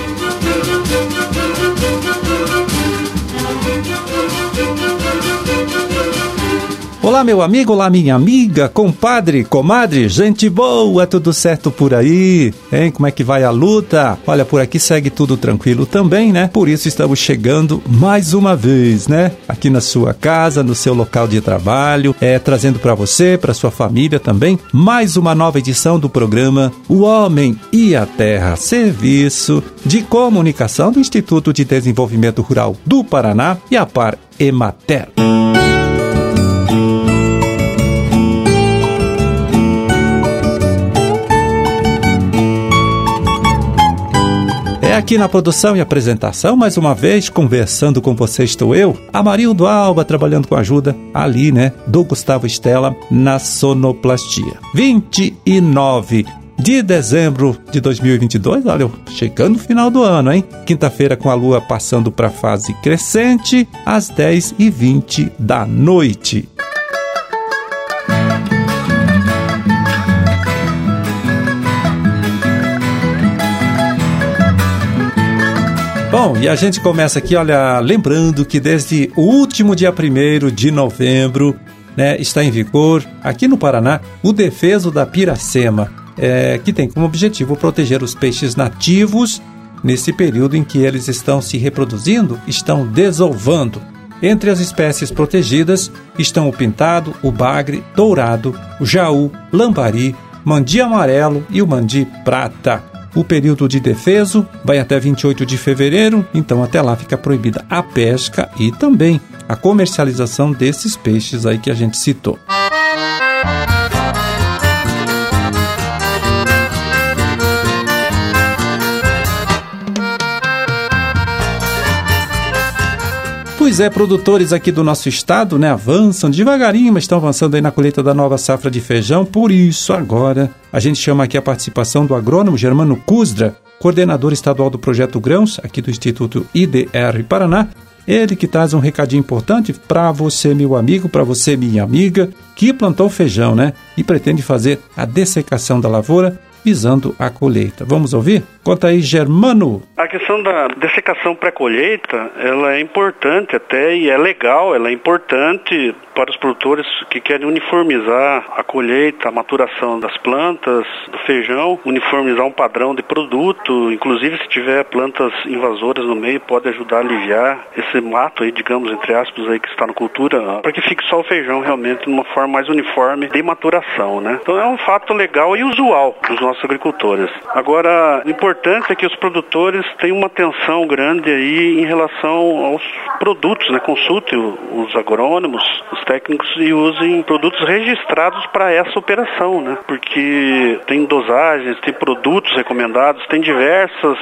Thank you. Olá, meu amigo, olá, minha amiga, compadre, comadre, gente boa, tudo certo por aí? Hein? Como é que vai a luta? Olha, por aqui segue tudo tranquilo também, né? Por isso estamos chegando mais uma vez, né? Aqui na sua casa, no seu local de trabalho, é trazendo para você, para sua família também, mais uma nova edição do programa O Homem e a Terra, serviço de comunicação do Instituto de Desenvolvimento Rural do Paraná e a Par Emater. Aqui na produção e apresentação, mais uma vez, conversando com você estou eu, Amarildo Alba, trabalhando com a ajuda ali, né, do Gustavo Estela na sonoplastia. 29 de dezembro de 2022, olha, chegando no final do ano, hein? Quinta-feira com a lua passando para a fase crescente, às 10h20 da noite. Bom, e a gente começa aqui, olha, lembrando que desde o último dia 1 de novembro, né, está em vigor aqui no Paraná o defeso da piracema, é, que tem como objetivo proteger os peixes nativos nesse período em que eles estão se reproduzindo, estão desovando. Entre as espécies protegidas estão o pintado, o bagre, dourado, o jaú, lambari, mandi amarelo e o mandi prata. O período de defeso vai até 28 de fevereiro, então até lá fica proibida a pesca e também a comercialização desses peixes aí que a gente citou. Pois é, produtores aqui do nosso estado, né, avançam devagarinho, mas estão avançando aí na colheita da nova safra de feijão. Por isso, agora, a gente chama aqui a participação do agrônomo Germano Cusdra, coordenador estadual do projeto Grãos, aqui do Instituto IDR Paraná. Ele que traz um recadinho importante para você, meu amigo, para você, minha amiga, que plantou feijão, né? E pretende fazer a dessecação da lavoura visando a colheita. Vamos ouvir? Conta aí, Germano. A questão da dessecação pré-colheita, ela é importante até e é legal, ela é importante para os produtores que querem uniformizar a colheita, a maturação das plantas, do feijão, uniformizar um padrão de produto, inclusive se tiver plantas invasoras no meio, pode ajudar a aliviar esse mato aí, digamos, entre aspas, aí que está na cultura, para que fique só o feijão realmente de uma forma mais uniforme de maturação, né? Então é um fato legal e usual dos nossos agricultores. Agora, o importante é que os produtores tenham uma atenção grande aí em relação aos produtos, né? Consultem os agrônomos, os técnicos e usem produtos registrados para essa operação, né? Porque tem dosagens, tem produtos recomendados, tem diversas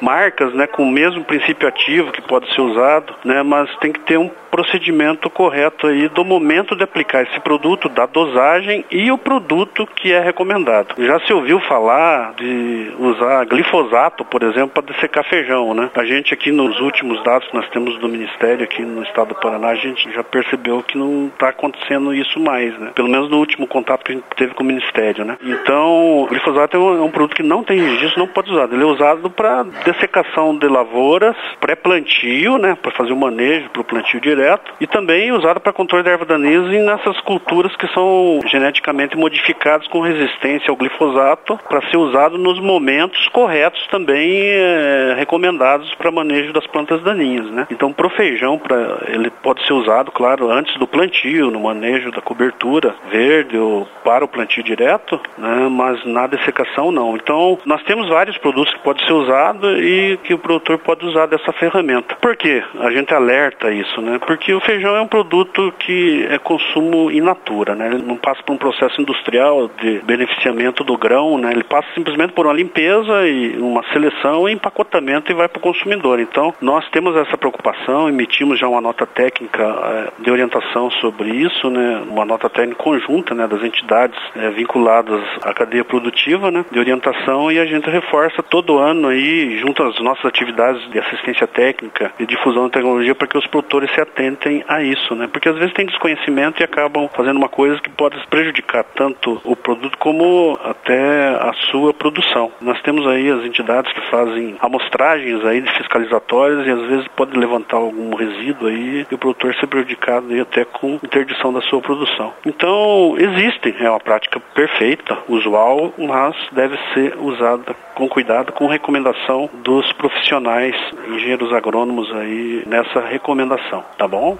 marcas, né, com o mesmo princípio ativo que pode ser usado, né? Mas tem que ter um procedimento correto aí do momento de aplicar esse produto, da dosagem e o produto que é recomendado. Já se ouviu falar de usar glifosato, por exemplo, para dessecar feijão, né? A gente aqui nos últimos dados que nós temos do Ministério aqui no estado do Paraná, a gente já percebeu que não está acontecendo isso mais, né? Pelo menos no último contato que a gente teve com o Ministério, né? Então, o glifosato é um, é um produto que não tem registro, não pode usar. Ele é usado para dessecação de lavouras, pré-plantio, né? Para fazer o manejo para o plantio direto e também usado para controle da erva daninhas nessas culturas que são geneticamente modificadas com resistência ao glifosato para ser usado nos momentos corretos também é, recomendados para manejo das plantas daninhas, né? Então, pro feijão, para ele pode ser usado, claro, antes do plantio, no manejo da cobertura verde ou para o plantio direto, né? Mas na dessecação não. Então, nós temos vários produtos que podem ser usados e que o produtor pode usar dessa ferramenta. Por quê? A gente alerta isso, né? Porque o feijão é um produto que é consumo in natura, né? Ele não passa por um processo industrial de beneficiamento do grão, né? Ele passa simplesmente por uma limpeza e uma seleção e empacotamento e vai para o consumidor. Então, nós temos essa preocupação, emitimos já uma nota técnica é, de orientação sobre isso, né? Uma nota técnica conjunta, né? Das entidades é, vinculadas à cadeia produtiva, né? De orientação e a gente reforça todo ano aí, junto às nossas atividades de assistência técnica e difusão de tecnologia para que os produtores se atentem a isso, né? Porque às vezes tem desconhecimento e acabam fazendo uma coisa que pode prejudicar tanto o produto como até a sua produção. Nós temos aí as entidades que fazem amostragens aí de fiscalizatórias e às vezes pode levantar algum resíduo aí e o produtor ser prejudicado aí até com interdição da sua produção. Então, existe, é uma prática perfeita, usual, mas deve ser usada com cuidado, com recomendação dos profissionais, engenheiros agrônomos aí nessa recomendação, tá bom?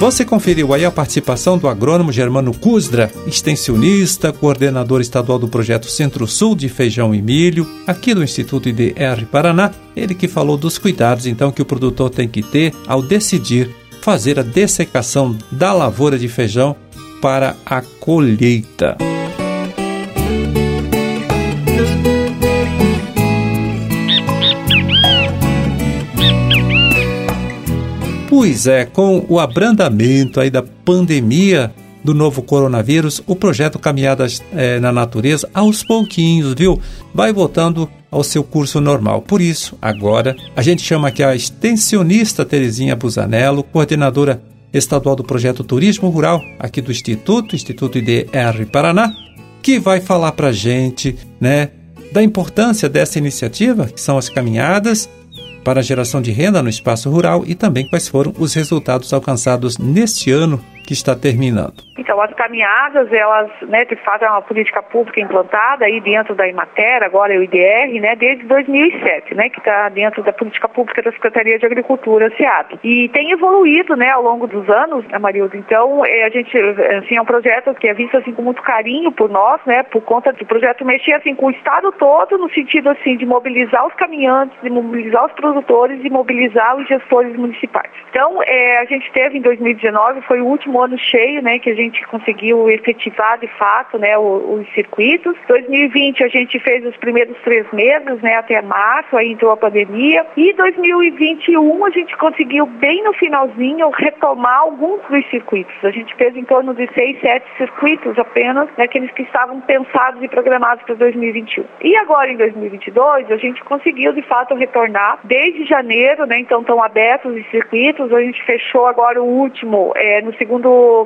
Você conferiu aí a participação do agrônomo Germano Kuzdra, extensionista, coordenador estadual do projeto Centro-Sul de Feijão e Milho, aqui do Instituto IDR Paraná, ele que falou dos cuidados então que o produtor tem que ter ao decidir fazer a dessecação da lavoura de feijão para a colheita. Pois é, com o abrandamento aí da pandemia do novo coronavírus, o projeto Caminhadas é, na Natureza, aos pouquinhos, viu? Vai voltando ao seu curso normal. Por isso, agora, a gente chama aqui a extensionista Terezinha Busanello, coordenadora estadual do projeto Turismo Rural, aqui do Instituto, Instituto IDR Paraná, que vai falar para gente, né, da importância dessa iniciativa, que são as caminhadas, para a geração de renda no espaço rural e também quais foram os resultados alcançados neste ano que está terminando. Então, as caminhadas, elas, né, de fato, é uma política pública implantada aí dentro da Imater, agora é o IDR, né, desde 2007, né, que está dentro da política pública da Secretaria de Agricultura, SEAP. E tem evoluído, né, ao longo dos anos, né, Marilda. Então, é, a gente, assim, é um projeto que é visto, assim, com muito carinho por nós, né, por conta do projeto mexer, assim, com o Estado todo, no sentido, assim, de mobilizar os caminhantes, de mobilizar os produtores e mobilizar os gestores municipais. Então, é, a gente teve em 2019, foi o último ano cheio, né, que a gente conseguiu efetivar de fato né, os, os circuitos. 2020 a gente fez os primeiros três meses, né, até março, aí entrou a pandemia. E 2021 a gente conseguiu bem no finalzinho retomar alguns dos circuitos. A gente fez em torno de seis, sete circuitos apenas, né, aqueles que estavam pensados e programados para 2021. E agora em 2022 a gente conseguiu de fato retornar desde janeiro, né, então estão abertos os circuitos. A gente fechou agora o último é, no segundo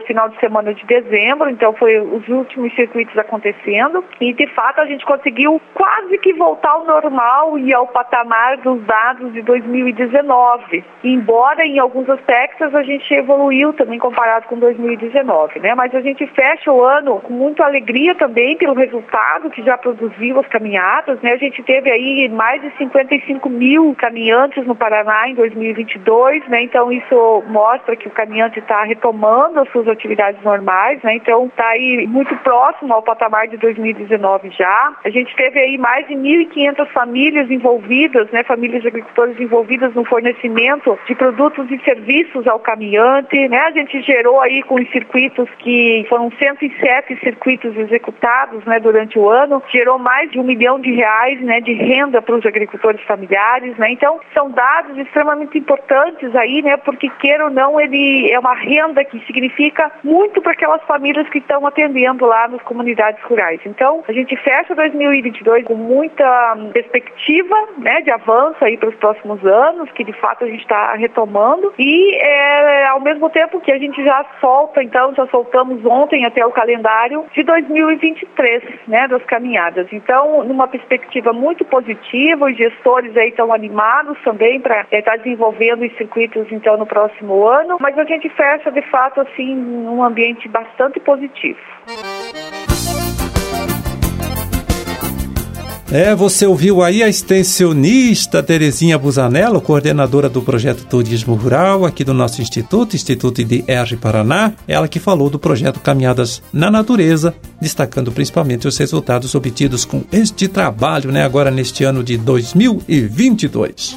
final de semana de dezembro, então foi os últimos circuitos acontecendo e de fato a gente conseguiu quase que voltar ao normal e ao patamar dos dados de 2019. Embora em alguns aspectos a gente evoluiu também comparado com 2019, né? Mas a gente fecha o ano com muita alegria também pelo resultado que já produziu as caminhadas, né? A gente teve aí mais de 55 mil caminhantes no Paraná em 2022, né? Então isso mostra que o caminhante está retomando as suas atividades normais né? Então está aí muito próximo ao patamar de 2019 já. A gente teve aí mais de 1.500 famílias envolvidas, né? Famílias de agricultores envolvidas no fornecimento de produtos e serviços ao caminhante, né? A gente gerou aí com os circuitos que foram 107 circuitos executados, né? Durante o ano, gerou mais de um milhão de reais, né? De renda para os agricultores familiares, né? Então são dados extremamente importantes aí, né? Porque queira ou não, ele é uma renda que significa muito para aquelas famílias que estão atendendo lá nas comunidades rurais. Então, a gente fecha 2022 com muita perspectiva né, de avanço aí para os próximos anos, que de fato a gente está retomando, e é, ao mesmo tempo que a gente já solta, então, já soltamos ontem até o calendário de 2023, né, das caminhadas. Então, numa perspectiva muito positiva, os gestores aí estão animados também para estar é, tá desenvolvendo os circuitos, então, no próximo ano, mas a gente fecha, de fato, assim, num ambiente bastante positivo. É, você ouviu aí a extensionista Terezinha Busanello, coordenadora do projeto Turismo Rural aqui do nosso instituto, Instituto IDR Paraná, ela que falou do projeto Caminhadas na Natureza, destacando principalmente os resultados obtidos com este trabalho, né, agora neste ano de 2022.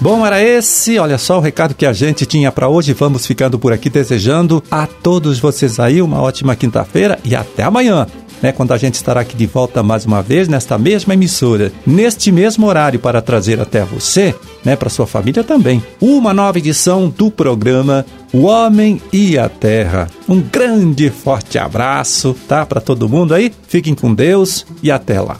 Bom, era esse, olha só o recado que a gente tinha para hoje. Vamos ficando por aqui desejando a todos vocês aí uma ótima quinta-feira e até amanhã. Né, quando a gente estará aqui de volta mais uma vez nesta mesma emissora, neste mesmo horário para trazer até você, né, para sua família também, uma nova edição do programa O Homem e a Terra. Um grande forte abraço, tá, para todo mundo aí. Fiquem com Deus e até lá.